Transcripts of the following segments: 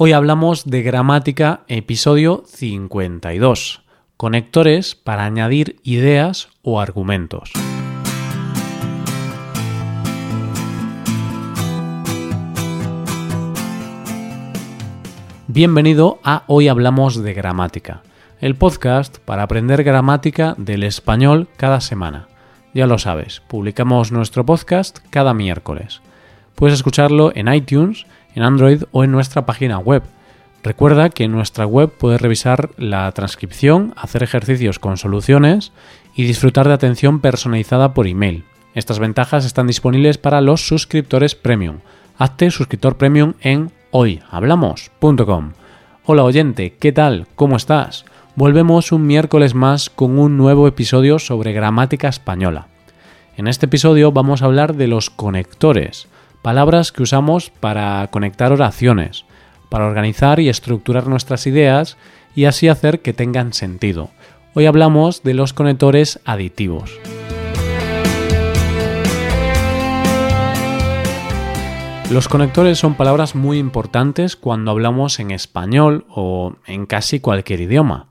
Hoy hablamos de gramática, episodio 52, conectores para añadir ideas o argumentos. Bienvenido a Hoy Hablamos de Gramática, el podcast para aprender gramática del español cada semana. Ya lo sabes, publicamos nuestro podcast cada miércoles. Puedes escucharlo en iTunes, en Android o en nuestra página web. Recuerda que en nuestra web puedes revisar la transcripción, hacer ejercicios con soluciones y disfrutar de atención personalizada por email. Estas ventajas están disponibles para los suscriptores premium. Hazte suscriptor premium en hoyhablamos.com. Hola oyente, ¿qué tal? ¿Cómo estás? Volvemos un miércoles más con un nuevo episodio sobre gramática española. En este episodio vamos a hablar de los conectores, palabras que usamos para conectar oraciones, para organizar y estructurar nuestras ideas y así hacer que tengan sentido. Hoy hablamos de los conectores aditivos. Los conectores son palabras muy importantes cuando hablamos en español o en casi cualquier idioma.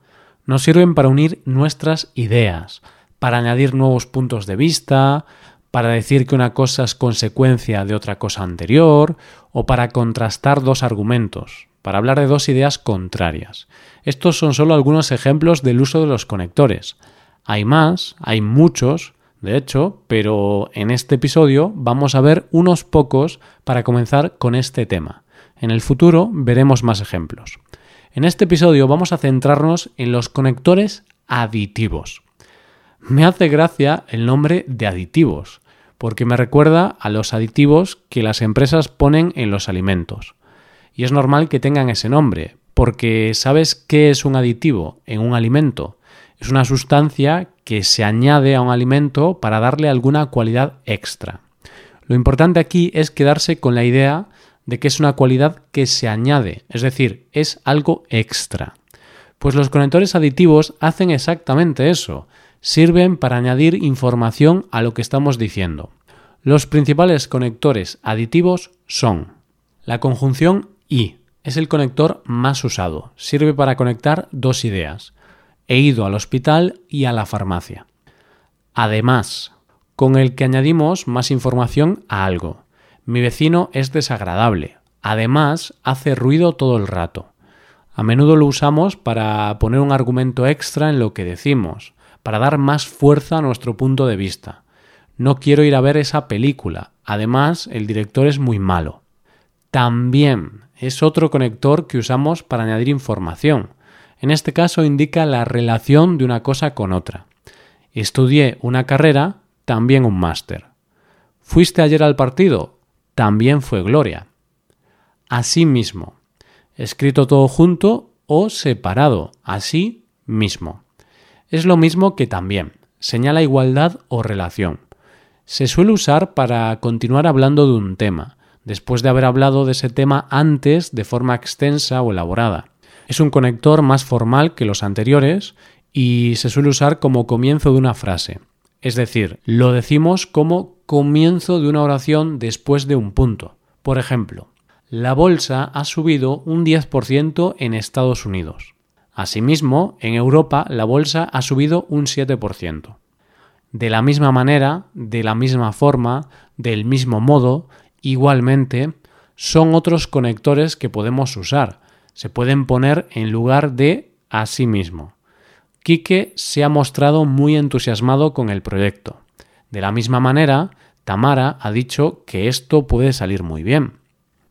Nos sirven para unir nuestras ideas, para añadir nuevos puntos de vista, para decir que una cosa es consecuencia de otra cosa anterior o para contrastar dos argumentos, para hablar de dos ideas contrarias. Estos son solo algunos ejemplos del uso de los conectores. Hay más, hay muchos, de hecho, pero en este episodio vamos a ver unos pocos para comenzar con este tema. En el futuro veremos más ejemplos. En este episodio vamos a centrarnos en los conectores aditivos. Me hace gracia el nombre de aditivos, porque me recuerda a los aditivos que las empresas ponen en los alimentos. Y es normal que tengan ese nombre, porque ¿sabes qué es un aditivo en un alimento? Es una sustancia que se añade a un alimento para darle alguna cualidad extra. Lo importante aquí es quedarse con la idea de que es una cualidad que se añade, es decir, es algo extra. Pues los conectores aditivos hacen exactamente eso, sirven para añadir información a lo que estamos diciendo. Los principales conectores aditivos son la conjunción y, es el conector más usado, sirve para conectar dos ideas. He ido al hospital y a la farmacia. Además, con el que añadimos más información a algo. Mi vecino es desagradable. Además, hace ruido todo el rato. A menudo lo usamos para poner un argumento extra en lo que decimos, para dar más fuerza a nuestro punto de vista. No quiero ir a ver esa película. Además, el director es muy malo. También es otro conector que usamos para añadir información. En este caso indica la relación de una cosa con otra. Estudié una carrera, también un máster. ¿Fuiste ayer al partido? También fue Gloria. Así mismo. Escrito todo junto o separado. Así mismo. Es lo mismo que también. Señala igualdad o relación. Se suele usar para continuar hablando de un tema, después de haber hablado de ese tema antes de forma extensa o elaborada. Es un conector más formal que los anteriores y se suele usar como comienzo de una frase. Es decir, lo decimos como comienzo de una oración después de un punto. Por ejemplo, la bolsa ha subido un 10% en Estados Unidos. Asimismo, en Europa la bolsa ha subido un 7%. De la misma manera, de la misma forma, del mismo modo, igualmente, son otros conectores que podemos usar, se pueden poner en lugar de a sí mismo. Quique se ha mostrado muy entusiasmado con el proyecto. De la misma manera, Tamara ha dicho que esto puede salir muy bien.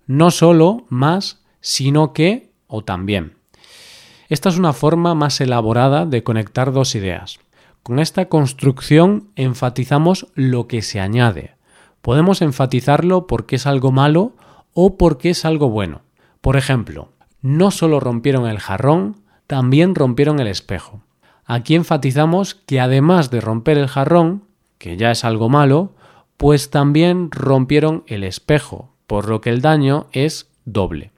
No solo más, sino que o también. Esta es una forma más elaborada de conectar dos ideas. Con esta construcción enfatizamos lo que se añade. Podemos enfatizarlo porque es algo malo o porque es algo bueno. Por ejemplo, no solo rompieron el jarrón, también rompieron el espejo. Aquí enfatizamos que además de romper el jarrón, que ya es algo malo, pues también rompieron el espejo, por lo que el daño es doble.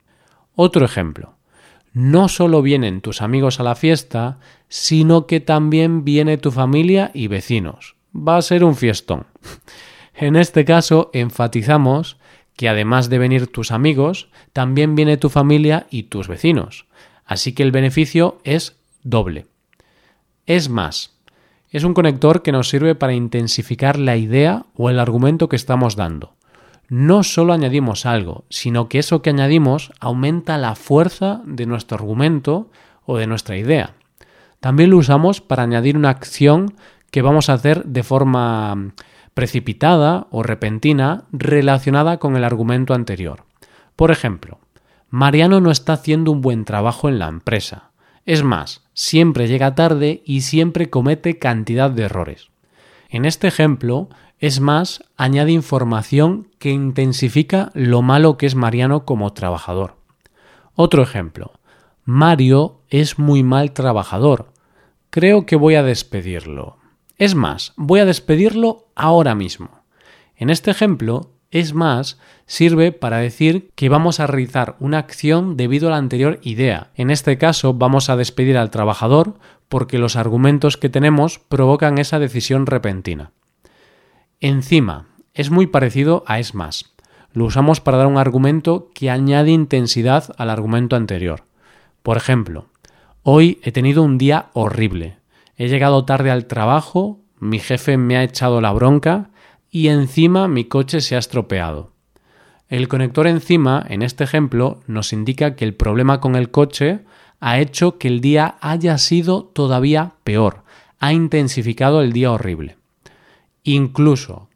Otro ejemplo. No solo vienen tus amigos a la fiesta, sino que también viene tu familia y vecinos. Va a ser un fiestón. En este caso enfatizamos que además de venir tus amigos, también viene tu familia y tus vecinos. Así que el beneficio es doble. Es más, es un conector que nos sirve para intensificar la idea o el argumento que estamos dando. No solo añadimos algo, sino que eso que añadimos aumenta la fuerza de nuestro argumento o de nuestra idea. También lo usamos para añadir una acción que vamos a hacer de forma precipitada o repentina relacionada con el argumento anterior. Por ejemplo, Mariano no está haciendo un buen trabajo en la empresa. Es más, siempre llega tarde y siempre comete cantidad de errores. En este ejemplo, es más, añade información que intensifica lo malo que es Mariano como trabajador. Otro ejemplo. Mario es muy mal trabajador. Creo que voy a despedirlo. Es más, voy a despedirlo ahora mismo. En este ejemplo, es más, sirve para decir que vamos a realizar una acción debido a la anterior idea. En este caso, vamos a despedir al trabajador porque los argumentos que tenemos provocan esa decisión repentina. Encima, es muy parecido a es más. Lo usamos para dar un argumento que añade intensidad al argumento anterior. Por ejemplo, hoy he tenido un día horrible. He llegado tarde al trabajo, mi jefe me ha echado la bronca y encima mi coche se ha estropeado. El conector encima, en este ejemplo, nos indica que el problema con el coche ha hecho que el día haya sido todavía peor, ha intensificado el día horrible. Incluso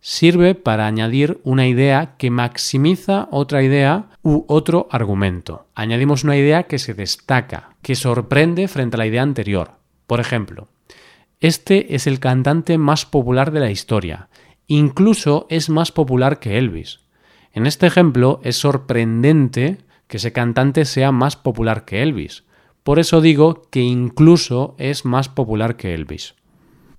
sirve para añadir una idea que maximiza otra idea u otro argumento. Añadimos una idea que se destaca, que sorprende frente a la idea anterior. Por ejemplo, este es el cantante más popular de la historia Incluso es más popular que Elvis. En este ejemplo es sorprendente que ese cantante sea más popular que Elvis. Por eso digo que incluso es más popular que Elvis.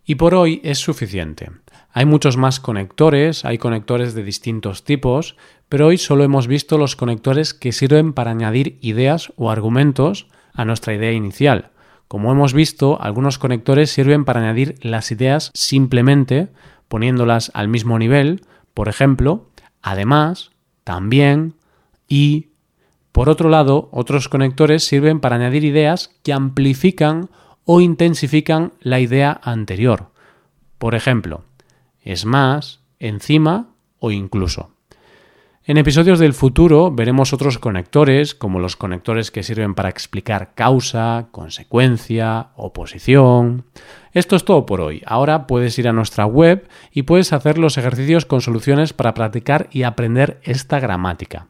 Y por hoy es suficiente. Hay muchos más conectores, hay conectores de distintos tipos, pero hoy solo hemos visto los conectores que sirven para añadir ideas o argumentos a nuestra idea inicial. Como hemos visto, algunos conectores sirven para añadir las ideas simplemente poniéndolas al mismo nivel, por ejemplo, además, también y... Por otro lado, otros conectores sirven para añadir ideas que amplifican o intensifican la idea anterior. Por ejemplo, es más, encima o incluso. En episodios del futuro veremos otros conectores, como los conectores que sirven para explicar causa, consecuencia, oposición. Esto es todo por hoy. Ahora puedes ir a nuestra web y puedes hacer los ejercicios con soluciones para practicar y aprender esta gramática.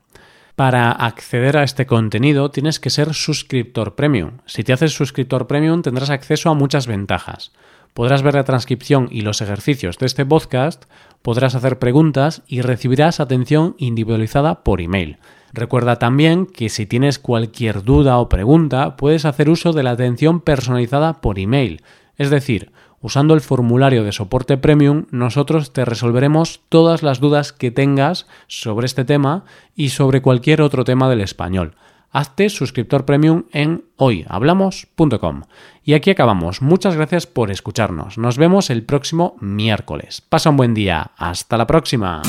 Para acceder a este contenido tienes que ser suscriptor premium. Si te haces suscriptor premium tendrás acceso a muchas ventajas. Podrás ver la transcripción y los ejercicios de este podcast, podrás hacer preguntas y recibirás atención individualizada por email. Recuerda también que si tienes cualquier duda o pregunta, puedes hacer uso de la atención personalizada por email. Es decir, usando el formulario de soporte premium, nosotros te resolveremos todas las dudas que tengas sobre este tema y sobre cualquier otro tema del español hazte suscriptor premium en hoyhablamos.com. Y aquí acabamos. Muchas gracias por escucharnos. Nos vemos el próximo miércoles. Pasa un buen día. Hasta la próxima.